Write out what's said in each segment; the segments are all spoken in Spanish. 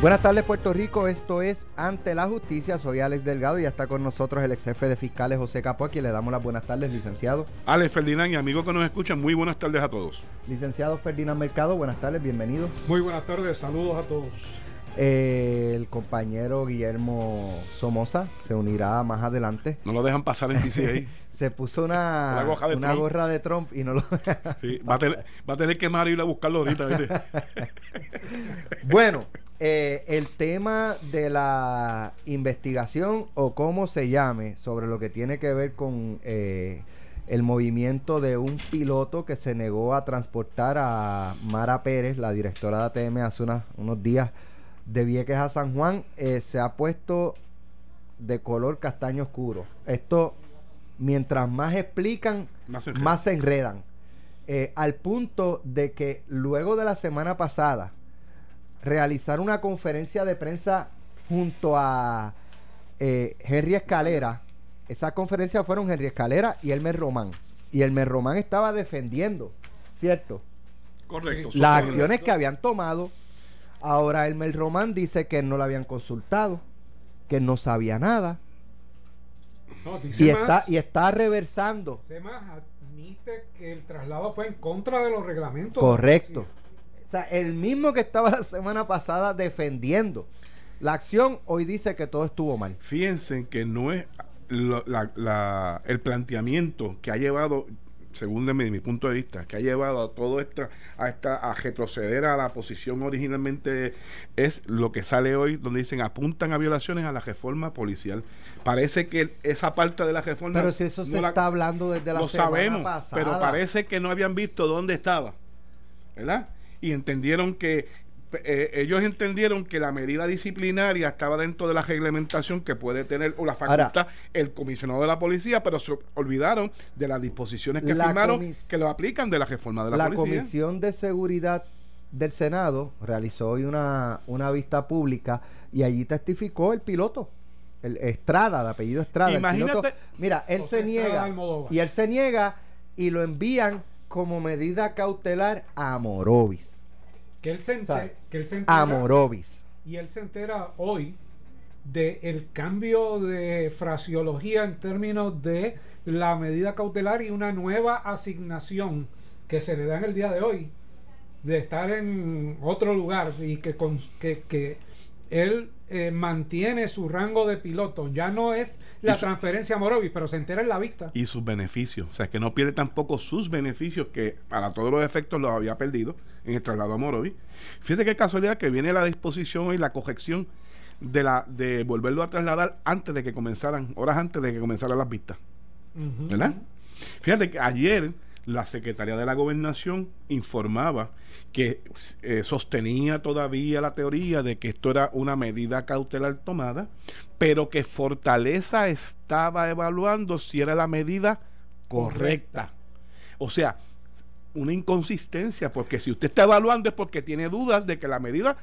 Buenas tardes Puerto Rico, esto es Ante la Justicia, soy Alex Delgado y ya está con nosotros el ex jefe de fiscales José Capó, a quien le damos las buenas tardes, licenciado. Alex Ferdinand y amigos que nos escuchan, muy buenas tardes a todos. Licenciado Ferdinand Mercado, buenas tardes, bienvenido. Muy buenas tardes, saludos a todos. Eh, el compañero Guillermo Somoza se unirá más adelante. No lo dejan pasar en TCA. se puso una, una gorra de Trump y no lo sí, va, a tener, va a tener que ir a buscarlo ahorita. bueno, eh, el tema de la investigación o cómo se llame sobre lo que tiene que ver con eh, el movimiento de un piloto que se negó a transportar a Mara Pérez, la directora de ATM, hace unos días de Vieques a San Juan, eh, se ha puesto de color castaño oscuro. Esto, mientras más explican, más se enredan. al punto de que luego de la semana pasada, realizar una conferencia de prensa junto a eh, Henry Escalera. Esa conferencia fueron Henry Escalera y Elmer Román. Y Elmer Román estaba defendiendo, ¿cierto? Correcto. Las acciones que habían tomado. Ahora Elmer Román dice que no lo habían consultado, que no sabía nada. y, está, y está reversando. admite que el traslado fue en contra de los reglamentos. Correcto el mismo que estaba la semana pasada defendiendo la acción, hoy dice que todo estuvo mal. Fíjense que no es el planteamiento que ha llevado según de mi, punto de vista, que ha llevado a todo esto, a esta, a retroceder a la posición originalmente es lo que sale hoy, donde dicen apuntan a violaciones a la reforma policial. Parece que esa parte de la reforma. Pero si eso se está hablando desde la lo sabemos, Pero parece que no habían visto dónde estaba. ¿Verdad? Y entendieron que eh, ellos entendieron que la medida disciplinaria estaba dentro de la reglamentación que puede tener o la facultad el comisionado de la policía, pero se olvidaron de las disposiciones que firmaron que lo aplican de la reforma de la, policía. La Comisión de Seguridad del Senado realizó hoy una, una vista pública y allí testificó el piloto. El Estrada, de apellido Estrada. Imagínate. mira, él se niega. Y él se niega y lo envían como medida cautelar a Morovis. Que él se, que él Y él se entera hoy del cambio de fraseología en términos de la medida cautelar y una nueva asignación que se le da en el día de hoy de estar en otro lugar y que, que, que él eh, mantiene su rango de piloto. Ya no es la transferencia a Morovis, pero se entera en la vista. Y sus beneficios. O sea, que no pierde tampoco sus beneficios, que para todos los efectos los había perdido en el traslado a Morovis. Fíjate qué casualidad que viene la disposición y la corrección de, la, de volverlo a trasladar antes de que comenzaran, horas antes de que comenzaran las vistas. ¿Verdad? Fíjate que ayer la Secretaría de la Gobernación informaba que eh, sostenía todavía la teoría de que esto era una medida cautelar tomada, pero que Fortaleza estaba evaluando si era la medida correcta. O sea, una inconsistencia, porque si usted está evaluando es porque tiene dudas de que la medida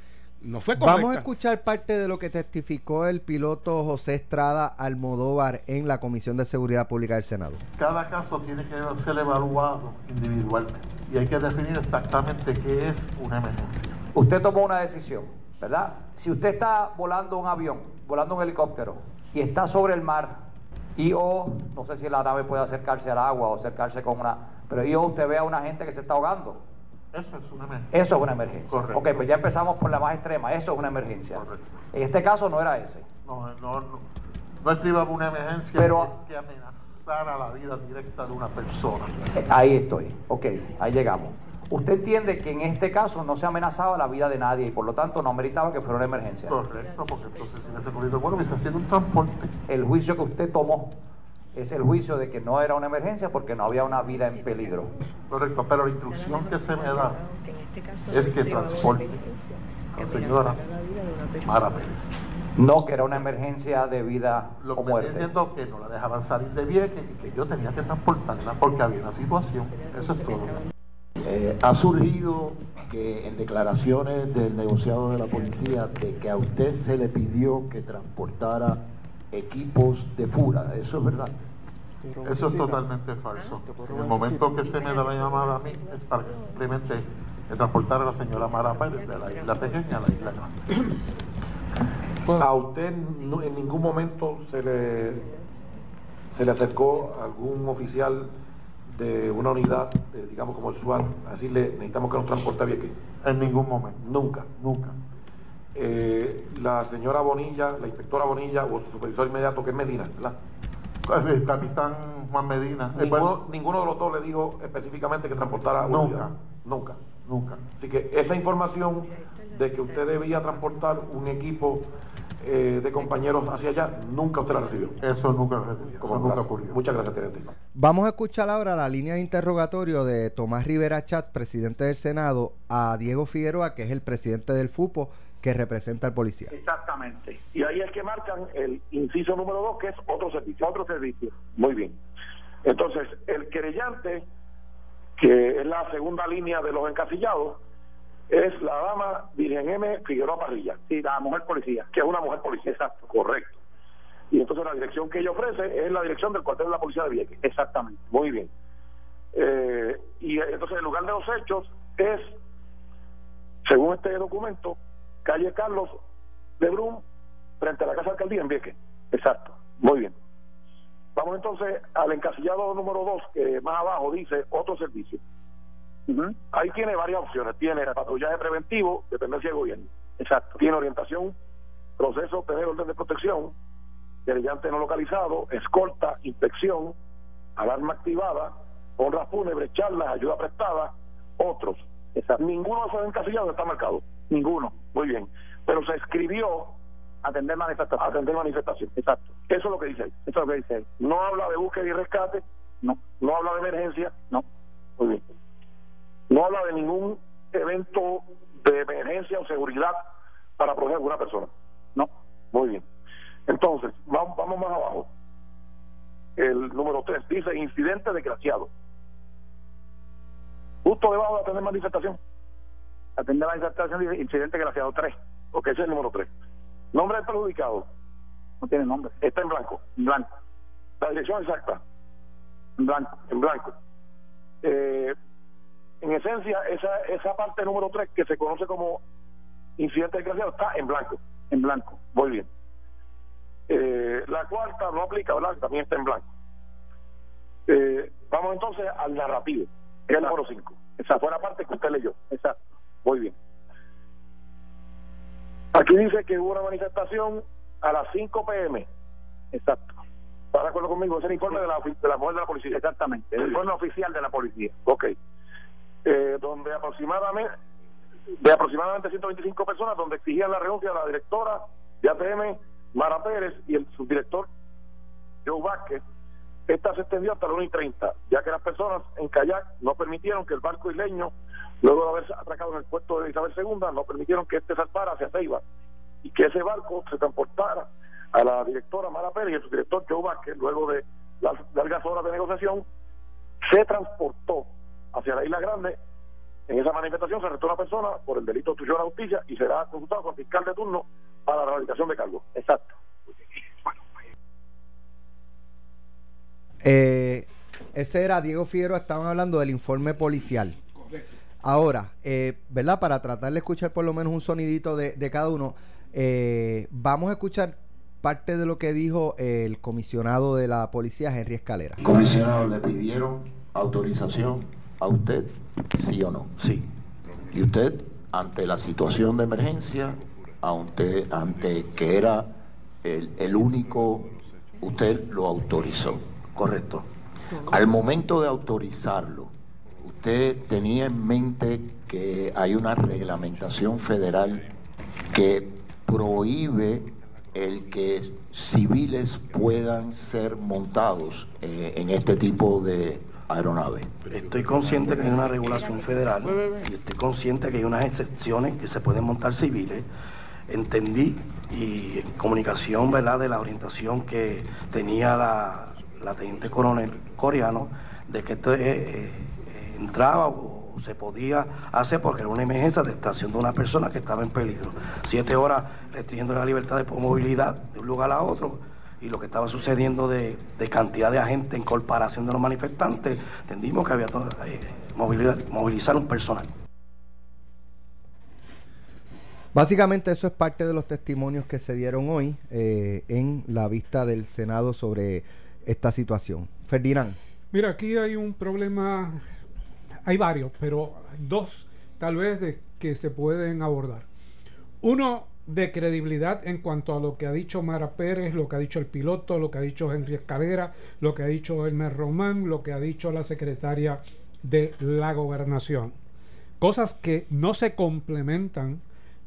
no fue Vamos a escuchar parte de lo que testificó el piloto José Estrada Almodóvar en la Comisión de Seguridad Pública del Senado. Cada caso tiene que ser evaluado individualmente y hay que definir exactamente qué es una emergencia. Usted tomó una decisión, ¿verdad? Si usted está volando un avión, volando un helicóptero y está sobre el mar y o, no sé si la nave puede acercarse al agua o acercarse con una, pero y o usted ve a una gente que se está ahogando eso es una emergencia. Eso es una emergencia. Correcto. Ok, pues ya empezamos por la más extrema. Eso es una emergencia. Correcto. En este caso no era ese. No, no, no. No escriba una emergencia Pero, que, amenazara la vida directa de una persona. Eh, ahí estoy. Ok, ahí llegamos. Usted entiende que en este caso no se amenazaba la vida de nadie y por lo tanto no meritaba que fuera una emergencia. Correcto, porque entonces si ese ocurrido, bueno, hubiese sido un transporte. El juicio que usted tomó es el juicio de que no era una emergencia porque no había una vida en peligro. Correcto, pero la instrucción que se me da es que transporte a la señora Mara Pérez. No, que era una emergencia de vida Lo que o muerte. diciendo que no la dejaban salir de Vieques y que yo tenía que transportarla porque había una situación. Eso es todo. Eh, ha surgido que en declaraciones del negociado de la policía de que a usted se le pidió que transportara equipos de fura, ¿eso es verdad? Eso es totalmente falso. En el momento que se me da la llamada a mí es para que simplemente transportar a la señora Mara Pérez de la isla pequeña a la isla grande. ¿A usted en ningún momento se le, se le acercó algún oficial de una unidad, digamos como el SWAT, a decirle necesitamos que nos transporte a Vieques? En ningún momento. Nunca. Nunca. Eh, la señora Bonilla, la inspectora Bonilla o su supervisor inmediato, que es Medina, ¿verdad? El capitán Juan Medina. Ninguno, ninguno de los dos le dijo específicamente que transportara Nunca. Nunca. Nunca. Así que esa información de que usted debía transportar un equipo eh, de compañeros hacia allá, nunca usted la recibió. Eso nunca lo recibió. Como nunca ocurrió. Muchas gracias, teniente. Vamos a escuchar ahora la línea de interrogatorio de Tomás Rivera Chat, presidente del Senado, a Diego Figueroa, que es el presidente del FUPO, que representa al policía. Exactamente. Y ahí es que marcan el inciso número dos, que es otro servicio. Otro servicio. Muy bien. Entonces, el querellante, que es la segunda línea de los encasillados, es la dama Virgen M. Figueroa Parrilla. Sí, la mujer policía. Que es una mujer policía. Exacto. Correcto. Y entonces la dirección que ella ofrece es la dirección del cuartel de la policía de Vieques. Exactamente. Muy bien. Eh, y entonces el lugar de los hechos es, según este documento, calle Carlos de Brum, frente a la Casa de Alcaldía en Vieques. Exacto. Muy bien. Vamos entonces al encasillado número 2, que más abajo dice otro servicio. Ahí tiene varias opciones. Tiene patrullaje preventivo, dependencia del gobierno. Exacto. Tiene orientación, proceso, tener orden de protección, querellante no localizado, escolta, inspección, alarma activada, honras fúnebres, charlas, ayuda prestada, otros. Exacto. Ninguno de esos encasillados está marcado. Ninguno. Muy bien. Pero se escribió atender manifestación. Atender manifestación. Exacto. Eso es lo que dice ahí. Eso es lo que dice ahí. No habla de búsqueda y rescate. No. No habla de emergencia. No. Muy bien. No habla de ningún evento de emergencia o seguridad para proteger a alguna persona. No. Muy bien. Entonces, vamos, vamos más abajo. El número 3 dice incidente desgraciado. Justo debajo de atender manifestación. Atender manifestación dice incidente desgraciado 3. Ok, ese es el número 3. Nombre del perjudicado. No tiene nombre. Está en blanco. En blanco. La dirección exacta. En blanco. En blanco. Eh, en esencia, esa, esa parte número 3 que se conoce como incidente desgraciado está en blanco. En blanco. Muy bien. Eh, la cuarta no aplica, ¿verdad? También está en blanco. Eh, vamos entonces al narrativo, que es el número 5. Esa fue la parte que usted leyó. Exacto. Muy bien. Aquí dice que hubo una manifestación a las 5 pm. Exacto. ¿Está de acuerdo conmigo? Es el informe de la, de la mujer de la policía. Exactamente. El informe oficial de la policía. Ok. Eh, donde aproximadamente de aproximadamente 125 personas, donde exigían la renuncia de la directora de ATM, Mara Pérez, y el subdirector Joe Vázquez. Esta se extendió hasta las 1 y 30, ya que las personas en kayak no permitieron que el barco isleño, luego de haberse atracado en el puerto de Isabel II, no permitieron que este zarpara hacia Ceiba y que ese barco se transportara a la directora Mara Pérez y el subdirector Joe Vázquez, luego de largas horas de negociación, se transportó hacia la Isla Grande. En esa manifestación se arrestó una persona por el delito de a la justicia y será consultado con fiscal de turno para la realización de cargos. Exacto. Eh, ese era Diego Figueroa, estaban hablando del informe policial. Ahora, eh, ¿verdad? Para tratar de escuchar por lo menos un sonidito de, de cada uno, eh, vamos a escuchar parte de lo que dijo el comisionado de la policía, Henry Escalera. Comisionado, ¿le pidieron autorización a usted, sí o no? Sí. ¿Y usted, ante la situación de emergencia, ante, ante que era el, el único, usted lo autorizó? Correcto. Al momento de autorizarlo, ¿usted tenía en mente que hay una reglamentación federal que prohíbe el que civiles puedan ser montados eh, en este tipo de aeronaves? Estoy consciente que hay una regulación federal y estoy consciente que hay unas excepciones que se pueden montar civiles. Entendí y en comunicación ¿verdad? de la orientación que tenía la, la teniente coronel coreano de que esto eh, eh, entraba o se podía hacer porque era una emergencia de extracción de una persona que estaba en peligro. Siete horas restringiendo la libertad de movilidad de un lugar a otro y lo que estaba sucediendo de, de cantidad de agentes en comparación de los manifestantes, entendimos que había que eh, movilizar, un personal. Básicamente eso es parte de los testimonios que se dieron hoy en la vista del Senado sobre esta situación. Ferdinand. Mira, aquí hay un problema, hay varios, pero dos tal vez de que se pueden abordar. Uno de credibilidad en cuanto a lo que ha dicho Mara Pérez, lo que ha dicho el piloto, lo que ha dicho Henry Escalera, lo que ha dicho Elmer Román, lo que ha dicho la secretaria de la gobernación. Cosas que no se complementan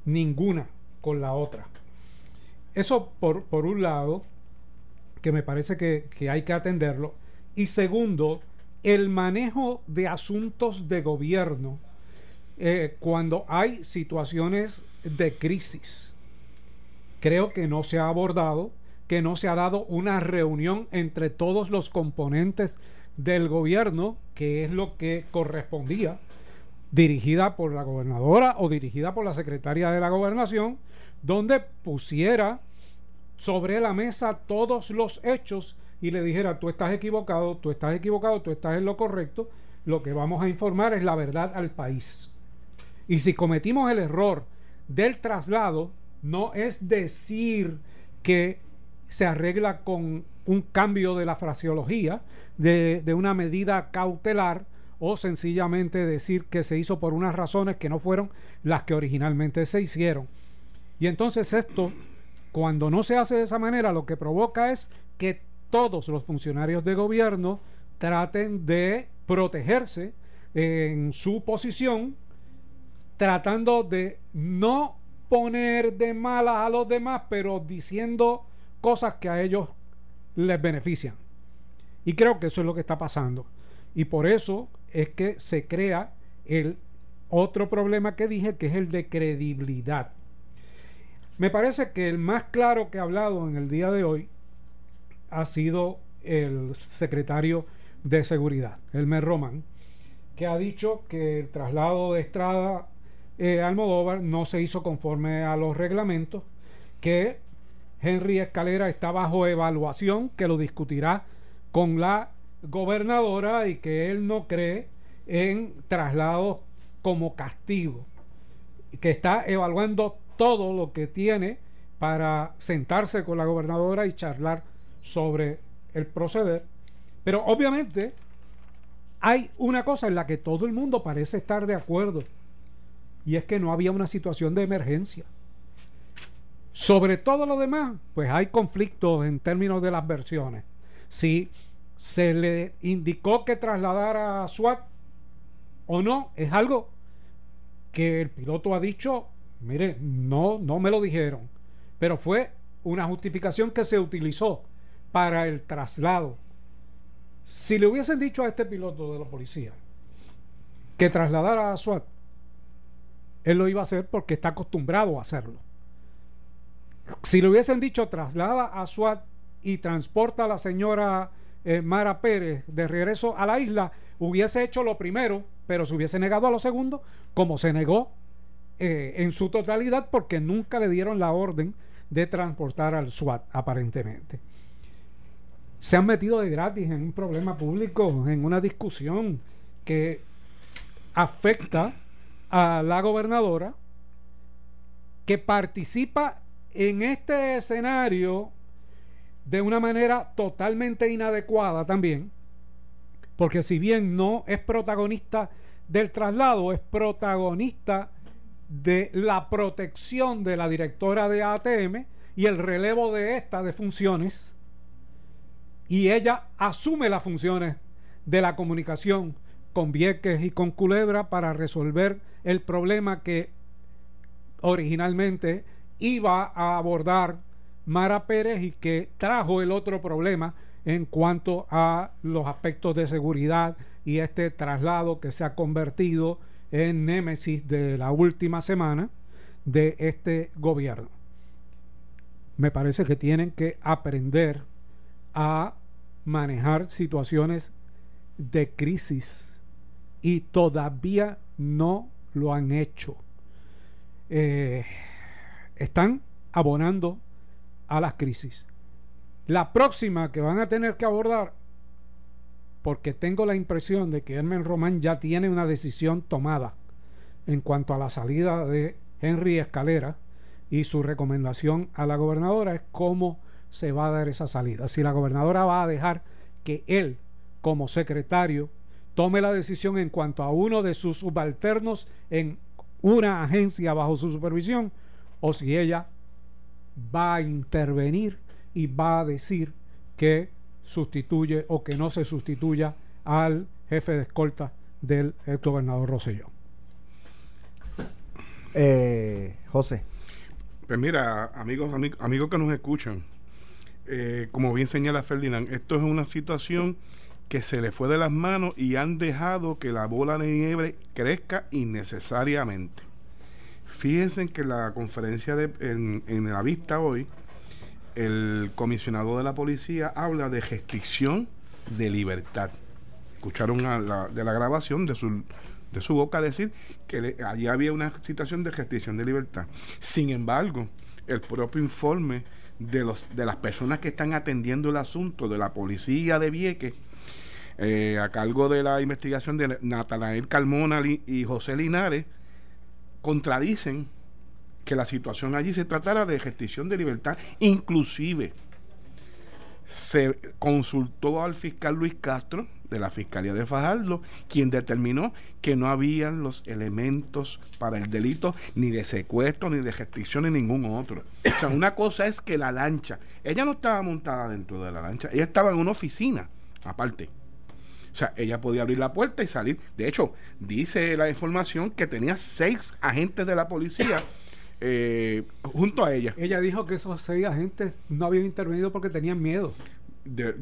ninguna con la otra. Eso por, por un lado, que me parece que, que hay que atenderlo. Y segundo, el manejo de asuntos de gobierno eh, cuando hay situaciones de crisis. Creo que no se ha abordado, que no se ha dado una reunión entre todos los componentes del gobierno, que es lo que correspondía, dirigida por la gobernadora o dirigida por la secretaria de la gobernación, donde pusiera sobre la mesa todos los hechos y le dijera, tú estás equivocado, tú estás equivocado, tú estás en lo correcto, lo que vamos a informar es la verdad al país. Y si cometimos el error del traslado, no es decir que se arregla con un cambio de la fraseología, de, una medida cautelar, o sencillamente decir que se hizo por unas razones que no fueron las que originalmente se hicieron. Y entonces esto, cuando no se hace de esa manera, lo que provoca es que todos los funcionarios de gobierno traten de protegerse en su posición tratando de no poner de malas a los demás, pero diciendo cosas que a ellos les benefician. Y creo que eso es lo que está pasando. Y por eso es que se crea el otro problema que dije, que es el de credibilidad. Me parece que el más claro que ha hablado en el día de hoy ha sido el secretario de Seguridad, Elmer Roman, que ha dicho que el traslado de Estrada eh, Almodóvar no se hizo conforme a los reglamentos, que Henry Escalera está bajo evaluación, que lo discutirá con la gobernadora y que él no cree en traslados como castigo, que está evaluando todo lo que tiene para sentarse con la gobernadora y charlar sobre el proceder. Pero obviamente hay una cosa en la que todo el mundo parece estar de acuerdo y es que no había una situación de emergencia. Sobre todo lo demás, pues hay conflictos en términos de las versiones. Si se le indicó que trasladara a SWAT o no, es algo que el piloto ha dicho, mire, no, no me lo dijeron, pero fue una justificación que se utilizó para el traslado. Si le hubiesen dicho a este piloto de la policía que trasladara a SWAT, él lo iba a hacer porque está acostumbrado a hacerlo. Si le hubiesen dicho traslada a SWAT y transporta a la señora eh, Mara Pérez de regreso a la isla, hubiese hecho lo primero, pero se hubiese negado a lo segundo, como se negó eh, en su totalidad porque nunca le dieron la orden de transportar al SWAT, aparentemente. Se han metido de gratis en un problema público, en una discusión que afecta a la gobernadora que participa en este escenario de una manera totalmente inadecuada también, porque si bien no es protagonista del traslado, es protagonista de la protección de la directora de ATM y el relevo de esta de funciones, y ella asume las funciones de la comunicación con Vieques y con Culebra para resolver el problema que originalmente iba a abordar Mara Pérez y que trajo el otro problema en cuanto a los aspectos de seguridad y este traslado que se ha convertido némesis de la última semana de este gobierno. Me parece que tienen que aprender a manejar situaciones de crisis y todavía no lo han hecho. Eh, están abonando a las crisis. La próxima que van a tener que abordar, porque tengo la impresión de que Hermen Román ya tiene una decisión tomada en cuanto a la salida de Henry Escalera y su recomendación a la gobernadora es cómo se va a dar esa salida. Si la gobernadora va a dejar que él, como secretario, tome la decisión en cuanto a uno de sus subalternos en una agencia bajo su supervisión, o si ella va a intervenir y va a decir que sustituye o que no se sustituya al jefe de escolta del ex gobernador Rosselló. Eh, José. Pues mira, amigos, amigos, que nos escuchan, eh, como bien señala Ferdinand, esto es una situación que se le fue de las manos y han dejado que la bola de nieve crezca innecesariamente. Fíjense que la conferencia de, en, en la vista hoy, el comisionado de la policía habla de restricción de libertad. Escucharon de la grabación de su, de su boca decir que allí había una situación de restricción de libertad. Sin embargo, el propio informe de, los, de las personas que están atendiendo el asunto de la policía de Vieques, eh, a cargo de la investigación de Natanael Calmona y José Linares, contradicen que la situación allí se tratara de restricción de libertad, inclusive se consultó al fiscal Luis Castro de la Fiscalía de Fajardo, quien determinó que no habían los elementos para el delito ni de secuestro, ni de restricción, ni ningún otro. O sea, una cosa es que la lancha, ella no estaba montada dentro de la lancha, ella estaba en una oficina aparte. O sea, ella podía abrir la puerta y salir. De hecho, dice la información que tenía seis agentes de la policía eh, junto a ella. Ella dijo que esos seis agentes no habían intervenido porque tenían miedo.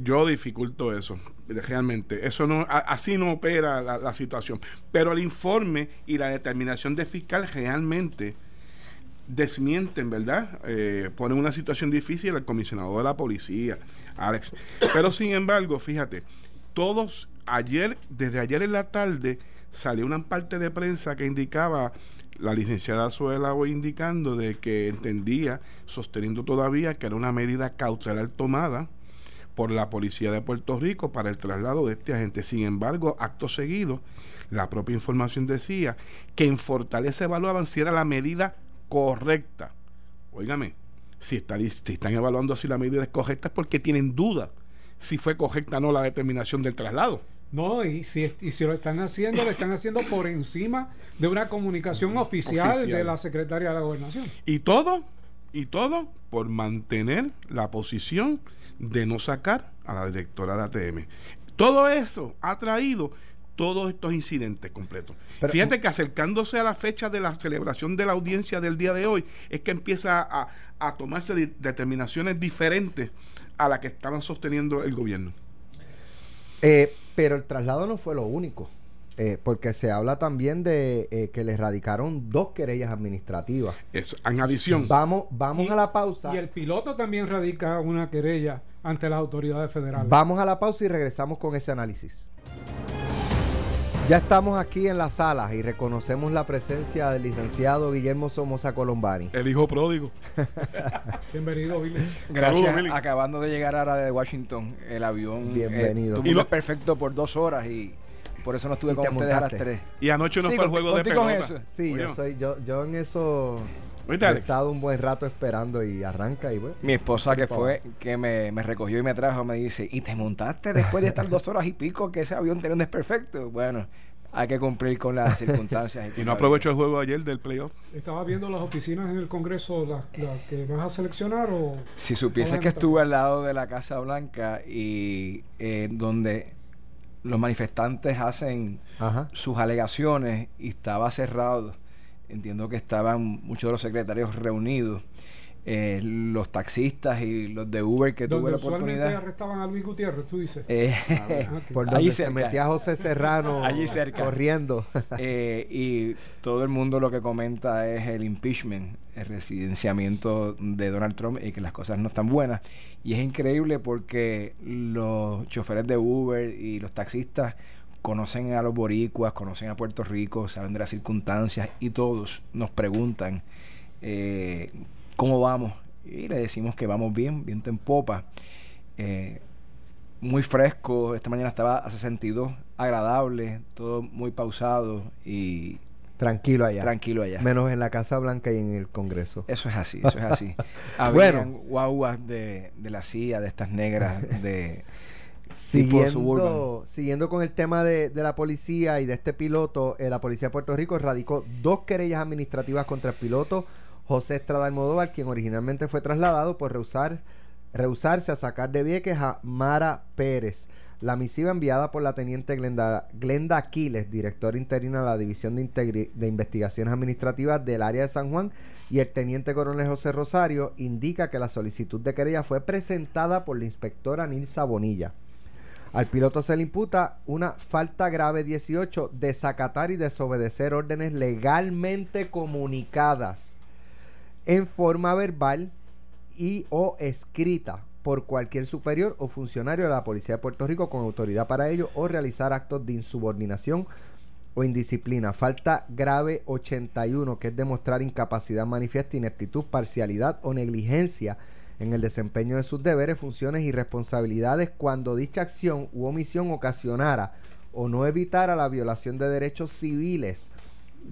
yo dificulto eso, realmente. Eso no, así no opera la, situación. Pero el informe y la determinación de fiscal realmente desmienten, ¿verdad? Eh, ponen una situación difícil al comisionado de la policía, Alex. Pero sin embargo, fíjate, todos ayer, desde ayer en la tarde, salió una parte de prensa que indicaba la licenciada Suela hoy indicando de que entendía, sosteniendo todavía que era una medida cautelar tomada por la policía de Puerto Rico para el traslado de este agente. Sin embargo, acto seguido, la propia información decía que en Fortaleza evaluaban si era la medida correcta. Óigame, si, si están evaluando si la medida es correcta es porque tienen duda si fue correcta o no la determinación del traslado. No, y si, y si lo están haciendo, lo están haciendo por encima de una comunicación oficial, de la secretaria de la gobernación. Y todo, y todo por mantener la posición de no sacar a la directora de ATM. Todo eso ha traído todos estos incidentes completos. Fíjate que acercándose a la fecha de la celebración de la audiencia del día de hoy, es que empieza a, a tomarse determinaciones diferentes a las que estaban sosteniendo el gobierno. Eh, pero el traslado no fue lo único. Eh, porque se habla también de eh, que le radicaron dos querellas administrativas. Es, en adición. Vamos, vamos a la pausa. Y el piloto también radica una querella ante las autoridades federales. Vamos a la pausa y regresamos con ese análisis. Ya estamos aquí en la sala y reconocemos la presencia del licenciado Guillermo Somoza Colombani. El hijo pródigo. Bienvenido, Billy. Gracias. Acabando de llegar ahora de Washington, el avión. Eh, Bienvenido. y lo perfecto por dos horas y por eso no estuve con ustedes a las tres. Y anoche no fue el juego de pelota. Eso. Sí, yo, soy, yo, yo en eso he estado un buen rato esperando y arranca y bueno. Mi esposa que fue, que me, me, recogió y me trajo, me dice, ¿y te montaste después de estar dos horas y pico que ese avión tenía un desperfecto? Bueno, hay que cumplir con las circunstancias. y, no aprovechó el juego ayer del playoff. ¿Estabas viendo las oficinas en el Congreso, las, que vas a seleccionar o...? Si supieses que estuve al lado de la Casa Blanca y eh, donde los manifestantes hacen sus alegaciones y estaba cerrado entiendo que estaban muchos de los secretarios reunidos. Eh, los taxistas y los de Uber que tuve la oportunidad. arrestaban a Luis Gutiérrez, tú dices. Eh, ah, Por donde se metía José Serrano allí cerca. corriendo. Eh, y todo el mundo lo que comenta es el impeachment, el residenciamiento de Donald Trump y que las cosas no están buenas. Y es increíble porque los choferes de Uber y los taxistas conocen a los boricuas, conocen a Puerto Rico, saben de las circunstancias y todos nos preguntan eh, cómo vamos. Y le decimos que vamos bien, viento en popa. Eh, muy fresco, esta mañana estaba a 62, agradable, todo muy pausado y Tranquilo allá. Tranquilo allá. Menos en la Casa Blanca y en el Congreso. Eso es así, eso es así. bueno. guaguas de, de la CIA, de estas negras, de... Siguiendo, siguiendo con el tema de, la policía y de este piloto, eh, la policía de Puerto Rico radicó dos querellas administrativas contra el piloto José Estrada Almodóvar, quien originalmente fue trasladado por rehusar, rehusarse a sacar de Vieques a Mara Pérez. La misiva enviada por la teniente Glenda, Glenda Aquiles, director interina de la División de, de Investigaciones Administrativas del área de San Juan, y el teniente coronel José Rosario, indica que la solicitud de querella fue presentada por la inspectora Nilsa Bonilla. Al piloto se le imputa una falta grave 18, desacatar y desobedecer órdenes legalmente comunicadas en forma verbal y o escrita por cualquier superior o funcionario de la Policía de Puerto Rico con autoridad para ello o realizar actos de insubordinación o indisciplina. Falta grave 81, que es demostrar incapacidad manifiesta, ineptitud, parcialidad o negligencia en el desempeño de sus deberes, funciones y responsabilidades cuando dicha acción u omisión ocasionara o no evitara la violación de derechos civiles,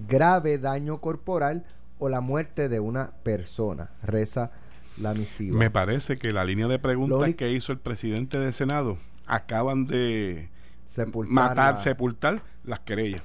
grave daño corporal o la muerte de una persona. Reza la misiva. Me parece que la línea de preguntas que hizo el presidente del Senado acaban de sepultar matar, sepultar las querellas.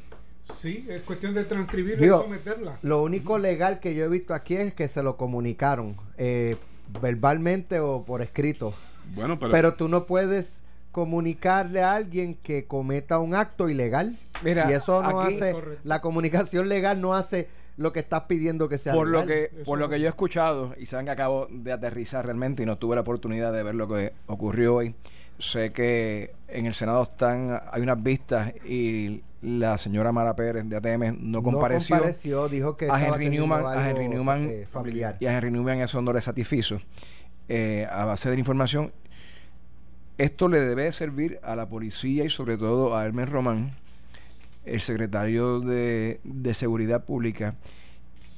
Sí, es cuestión de transcribir y someterla. Lo único legal que yo he visto aquí es que se lo comunicaron. Eh, verbalmente o por escrito. Bueno, pero, pero tú no puedes comunicarle a alguien que cometa un acto ilegal. Mira, y eso no hace la comunicación legal no hace lo que estás pidiendo que sea por lo que por lo que yo he escuchado y saben que acabo de aterrizar realmente y no tuve la oportunidad de ver lo que ocurrió hoy sé que en el Senado están hay unas vistas y la señora Mara Pérez de ATM no compareció. No compareció, dijo que a Henry Newman, a Henry Newman eh, familiar. y a Henry Newman eso no le satisfizo. Eh, a base de la información, esto le debe servir a la policía y sobre todo a Hermes Román, el secretario de, de Seguridad Pública,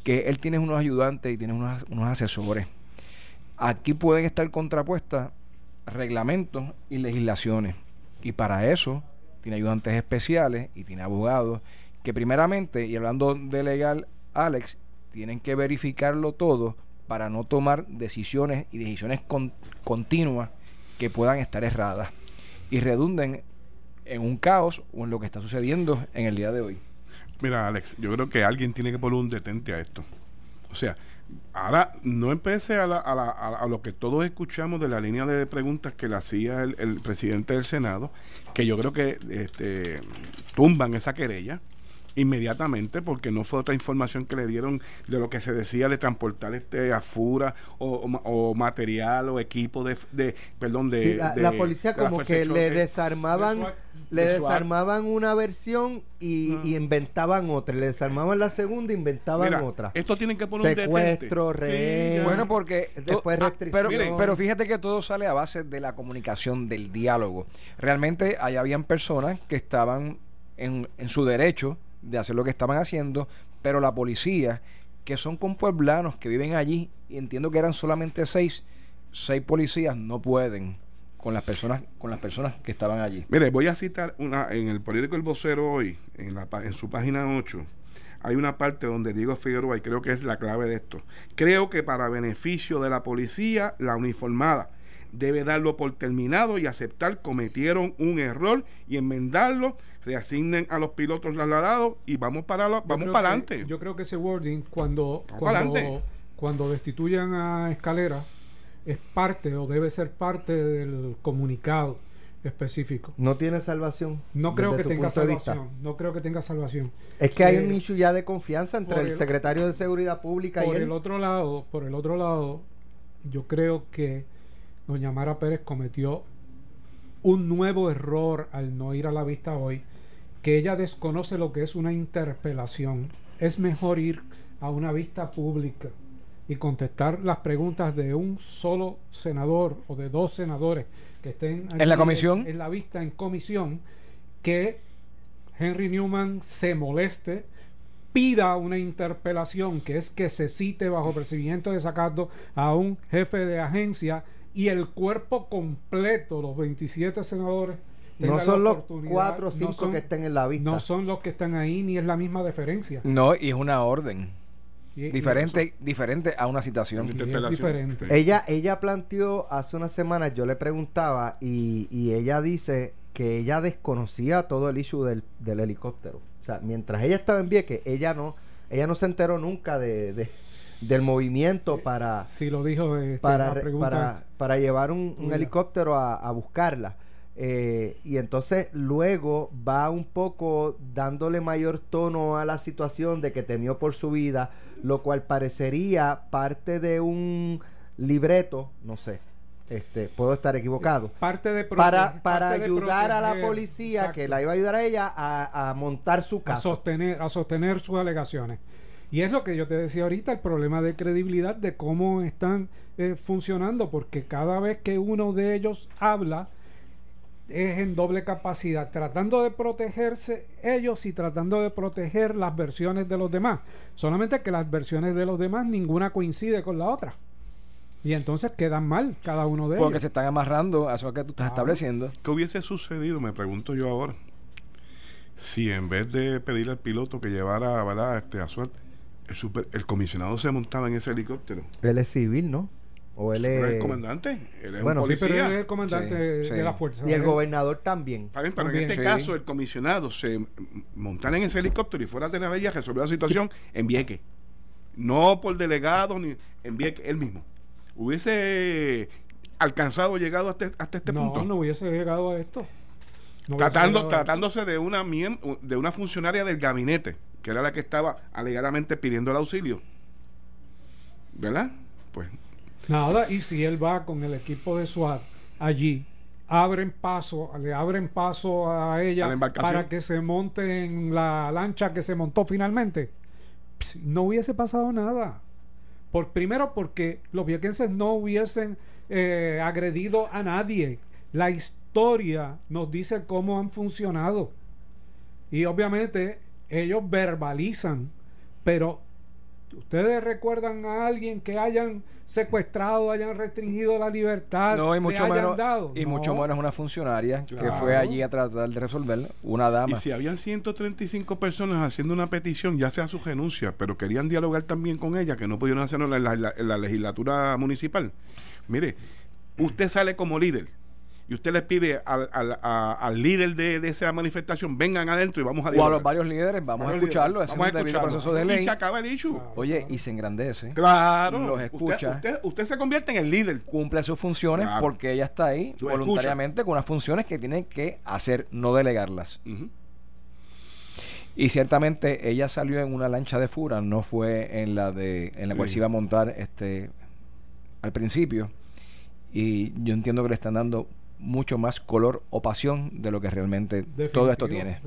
que él tiene unos ayudantes y tiene unos, unos asesores. Aquí pueden estar contrapuestas reglamentos y legislaciones. Y para eso tiene ayudantes especiales y tiene abogados que primeramente, y hablando de legal, Alex, tienen que verificarlo todo para no tomar decisiones y decisiones continuas que puedan estar erradas y redunden en un caos o en lo que está sucediendo en el día de hoy. Mira, Alex, yo creo que alguien tiene que poner un detente a esto. O sea, Ahora, no empecé a, a, lo que todos escuchamos de la línea de preguntas que le hacía el, presidente del Senado, que yo creo que este, tumban esa querella inmediatamente porque no fue otra información que le dieron de lo que se decía de transportar este afura o, material o equipo de, de perdón de, la, policía como que le desarmaban le desarmaban una versión y, inventaban otra le desarmaban la segunda e inventaban otra. esto tienen que poner secuestro rehén bueno porque después ah, pero, pero fíjate que todo sale a base de la comunicación del diálogo. Realmente ahí habían personas que estaban en, en su derecho de hacer lo que estaban haciendo, pero la policía, que son compueblanos que viven allí, y entiendo que eran solamente seis, seis policías no pueden con las personas con las personas que estaban allí. Mire, voy a citar una en el periódico El Vocero hoy, en, la, en su página 8, hay una parte donde Diego Figueroa, y creo que es la clave de esto, creo que para beneficio de la policía, la uniformada, debe darlo por terminado y aceptar cometieron un error y enmendarlo, reasignen a los pilotos trasladados y vamos para vamos para adelante. Yo creo que ese wording cuando cuando, cuando destituyan a Escalera es parte o debe ser parte del comunicado específico. No tiene salvación. No creo que tenga salvación. No creo que tenga salvación. Es que hay un issue ya de confianza entre el, secretario de Seguridad Pública y por el otro lado, por el otro lado, yo creo que doña Mara Pérez cometió un nuevo error al no ir a la vista hoy, que ella desconoce lo que es una interpelación. Es mejor ir a una vista pública y contestar las preguntas de un solo senador o de dos senadores que estén en la comisión en, la vista en comisión que Henry Newman se moleste pida una interpelación que es que se cite bajo procedimiento de sacarlo a un jefe de agencia y el cuerpo completo, los 27 senadores no son los cuatro o cinco que estén en la vista. No son los que están ahí, ni es la misma deferencia. No, y es una orden. diferente, diferente a una citación. Diferente. Ella, ella planteó hace unas semanas, yo le preguntaba, y, y ella dice que ella desconocía todo el issue del, del helicóptero. O sea, mientras ella estaba en Vieques, ella no, ella no se enteró nunca de, del movimiento para... Sí, lo dijo. Este, para, para, para, llevar un, helicóptero a, buscarla. Eh, y entonces luego va un poco dándole mayor tono a la situación de que temió por su vida, lo cual parecería parte de un libreto, no sé, este, puedo estar equivocado. Parte de para para ayudar a la policía, que la iba a ayudar a ella a, montar su caso. A sostener, a sostener sus alegaciones. Y es lo que yo te decía ahorita, el problema de credibilidad de cómo están eh, funcionando, porque cada vez que uno de ellos habla, es en doble capacidad, tratando de protegerse ellos y tratando de proteger las versiones de los demás. Solamente que las versiones de los demás ninguna coincide con la otra. Y entonces quedan mal cada uno de ellos. Porque se están amarrando a eso que tú estás estableciendo. ¿Qué hubiese sucedido, me pregunto yo ahora, si en vez de pedir al piloto que llevara ¿verdad? Este, a suerte, el, el comisionado se montaba en ese helicóptero? Él es civil, ¿no? O él es... el comandante. Él es bueno, un policía. pero él es el comandante de la fuerza. Y el gobernador también. pero en este caso, el comisionado se montara en ese helicóptero y fuera a tener ella resolver la situación en Vieque. No por delegado, ni en Vieque, él mismo hubiese alcanzado, llegado hasta, hasta este punto. No, no hubiese llegado a esto. Tratando, tratándose de una, de una funcionaria del gabinete, que era la que estaba alegadamente pidiendo el auxilio. ¿Verdad? Pues. Nada, y si él va con el equipo de SWAT allí, abren paso, le abren paso a ella para que se monte en la lancha que se montó finalmente, no hubiese pasado nada. Por, primero porque los viequenses no hubiesen eh, agredido a nadie. La historia nos dice cómo han funcionado. Y obviamente ellos verbalizan, pero ¿Ustedes recuerdan a alguien que hayan secuestrado, hayan restringido la libertad? No, y mucho menos, Y mucho menos una funcionaria que fue allí a tratar de resolverlo, una dama. Y si habían 135 personas haciendo una petición, ya sea su renuncia, pero querían dialogar también con ella, que no pudieron hacerlo en la legislatura municipal. Mire, usted sale como líder y usted les pide al, al, al líder de, de, esa manifestación, vengan adentro y vamos a dialogar. O a los varios líderes, vamos a escucharlo, vamos a proceso de ley. Y se acaba el issue. Oye, y se engrandece. Claro. Los escucha. Usted, usted, se convierte en el líder. Cumple sus funciones porque ella está ahí voluntariamente con unas funciones que tiene que hacer, no delegarlas. Y ciertamente ella salió en una lancha de fura, no fue en la de en la cual se iba a montar este al principio. Y yo entiendo que le están dando mucho más color o pasión de lo que realmente todo esto tiene.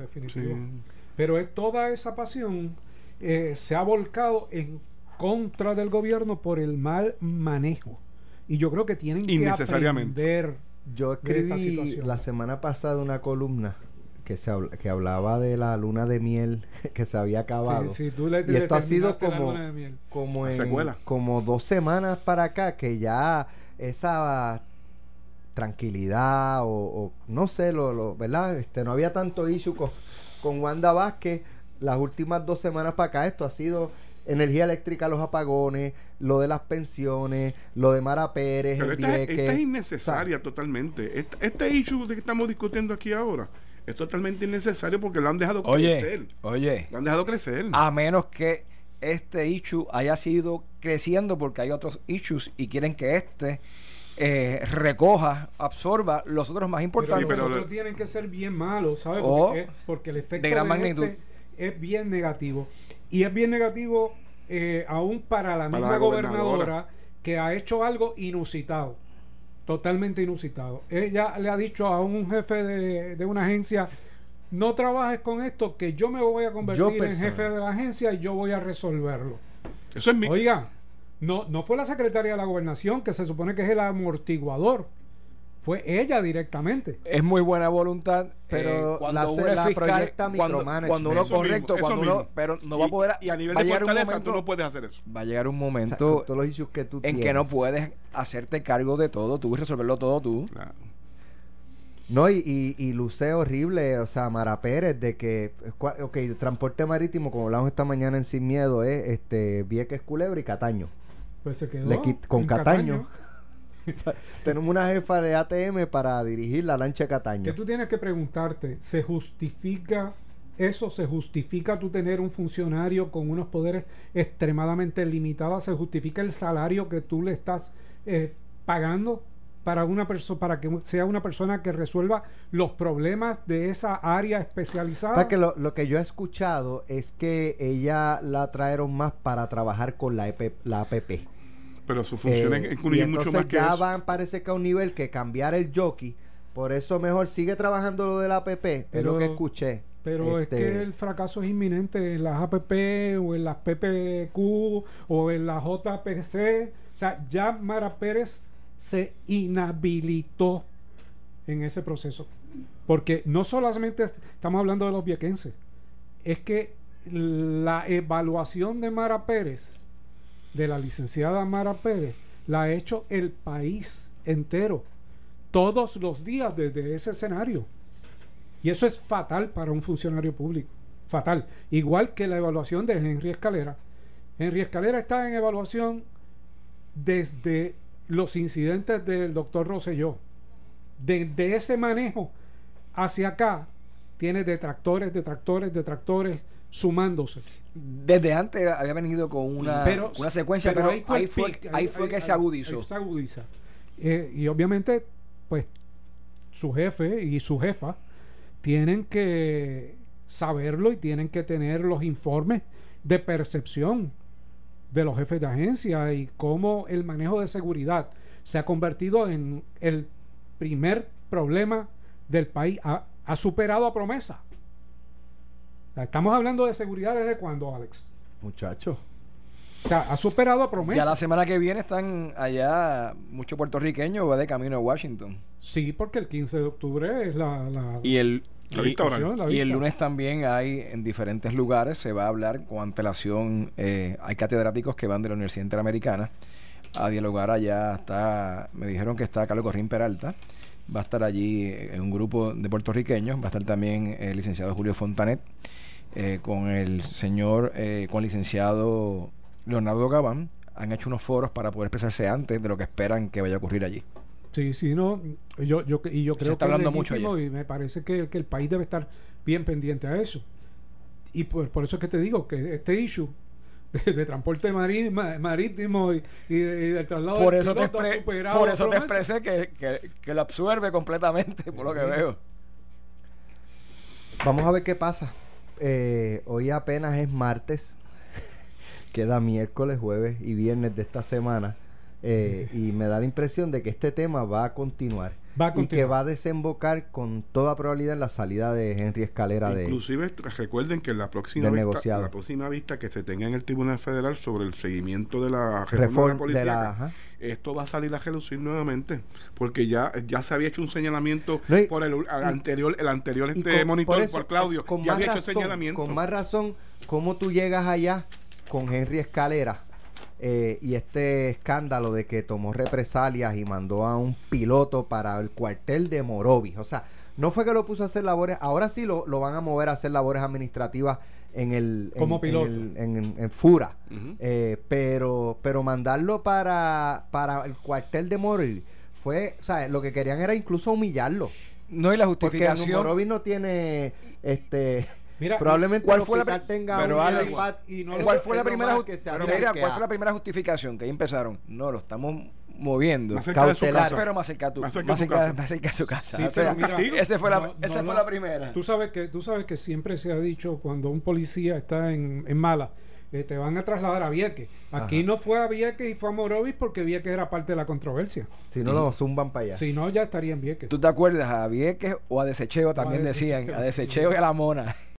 Pero es toda esa pasión eh, se ha volcado en contra del gobierno por el mal manejo. Y yo creo que tienen que aprender Yo escribí la semana pasada una columna que, se que hablaba de la luna de miel que se había acabado. y esto ha sido como, como, en, como dos semanas para acá que ya esa tranquilidad o, no sé, lo, lo, ¿verdad? Este, no había tanto issue con, con Wanda Vázquez. Las últimas dos semanas para acá esto ha sido energía eléctrica, los apagones, lo de las pensiones, lo de Mara Pérez, Pero esta, es innecesaria totalmente. Este, este issue que estamos discutiendo aquí ahora es totalmente innecesario porque lo han dejado crecer. Oye, lo han dejado crecer. A menos que este issue haya sido creciendo porque hay otros issues y quieren que este eh, recoja, absorba los otros más importantes. pero los otros tienen que ser bien malos, ¿sabes? Porque, porque, el efecto de gran magnitud este es bien negativo. Y es bien negativo eh, aún para la misma gobernadora. que ha hecho algo inusitado. Totalmente inusitado. Ella le ha dicho a un jefe de, de una agencia, no trabajes con esto, que yo me voy a convertir en jefe de la agencia y yo voy a resolverlo. Eso es mi... Oiga, no, no fue la secretaria de la gobernación, que se supone que es el amortiguador. Fue ella directamente. Es muy buena voluntad, pero eh, cuando uno es fiscal, cuando, cuando, uno correcto, cuando uno, pero no va a poder. Y a nivel de fortaleza, tú no puedes hacer eso. Va a llegar un momento en que no puedes hacerte cargo de todo, tú y resolverlo todo tú. No, y, y, luce horrible, o sea, Mara Pérez, de que, ok, transporte marítimo, como hablamos esta mañana en Sin Miedo, es este Vieques Culebra y Cataño. Pues se quedó con Cataño. tenemos una jefa de ATM para dirigir la lancha Cataño. Que tú tienes que preguntarte, ¿se justifica eso? ¿Se justifica tú tener un funcionario con unos poderes extremadamente limitados? ¿Se justifica el salario que tú le estás eh, pagando? Para una persona para que sea una persona que resuelva los problemas de esa área especializada. que lo, lo, que yo he escuchado es que ella la trajeron más para trabajar con la, EP, la APP. Pero su función es eh, mucho más que ya van parece que a un nivel que cambiar el jockey, por eso mejor sigue trabajando lo de la APP, es lo que escuché. Pero es que este el fracaso es inminente en las APP o en las PPQ o en las JPC. O sea, ya Mara Pérez se inhabilitó en ese proceso. Porque no solamente estamos hablando de los viequenses, es que la evaluación de Mara Pérez, de la licenciada Mara Pérez, la ha hecho el país entero, todos los días desde ese escenario. Y eso es fatal para un funcionario público. Fatal. Igual que la evaluación de Henry Escalera. Henry Escalera está en evaluación desde los incidentes del doctor Rosselló, de, ese manejo hacia acá, tiene detractores, detractores, detractores sumándose. Desde antes había venido con una, una secuencia, pero, ahí fue, ahí fue, que se agudizó. se agudiza. Eh, y obviamente, pues, su jefe y su jefa tienen que saberlo y tienen que tener los informes de percepción de los jefes de agencia y cómo el manejo de seguridad se ha convertido en el primer problema del país. Ha, superado a promesa. Estamos hablando de seguridad desde cuándo, Alex? Muchacho. O sea, ha superado a promesa. Ya la semana que viene están allá muchos puertorriqueños va de camino a Washington. Sí, porque el 15 de octubre es la... y el y, el lunes también hay en diferentes lugares, se va a hablar con antelación, eh, hay catedráticos que van de la Universidad Interamericana a dialogar allá. Está, me dijeron que está Carlos Corrín Peralta, va a estar allí en un grupo de puertorriqueños, va a estar también el licenciado Julio Fontanet, eh, con el señor, eh, con el licenciado Leonardo Gabán. Han hecho unos foros para poder expresarse antes de lo que esperan que vaya a ocurrir allí. Sí, sí, no. Yo, yo, y yo creo Se está que hablando mucho y me parece que, el país debe estar bien pendiente a eso. Y por, por eso es que te digo que este issue de, transporte marítimo y, y, del traslado por eso te por eso te expresé que, que, lo absorbe completamente por lo que veo. Vamos a ver qué pasa. Eh, hoy apenas es martes queda miércoles jueves y viernes de esta semana eh, y me da la impresión de que este tema va a continuar. y que va a desembocar con toda probabilidad en la salida de Henry Escalera Inclusive, recuerden que la próxima, vista, la próxima vista que se tenga en el Tribunal Federal sobre el seguimiento de la reforma, de la esto va a salir a relucir nuevamente porque ya, ya se había hecho un señalamiento por el, anterior el anterior este monitor por, Claudio con ya había hecho señalamiento con más razón cómo tú llegas allá con Henry Escalera eh, y este escándalo de que tomó represalias y mandó a un piloto para el cuartel de Morovis. O sea, no fue que lo puso a hacer labores, ahora sí lo, van a mover a hacer labores administrativas en el como piloto. en, Fura. Eh, pero pero mandarlo para para el cuartel de Morovis fue o sea lo que querían era incluso humillarlo. No y la justificación porque Morovis no tiene este Probablemente ¿cuál fue la tenga pero ¿cuál fue la primera ¿cuál fue la primera justificación que ahí empezaron? No, lo estamos moviendo. Más Cautelar. Pero más cerca, tu, más, cerca, más, cerca, a su casa. Sí, mira, esa fue, la, esa fue la primera. Tú sabes, que, tú sabes que siempre se ha dicho cuando un policía está en, en mala, eh, te van a trasladar a Vieques. Aquí no fue a Vieques y fue a Morovis porque Vieques era parte de la controversia. Si no, lo zumban para allá. Si no, ya estaría en Vieques. ¿Tú te acuerdas a Vieques o a Desecheo también decían? A Desecheo y a la Mona.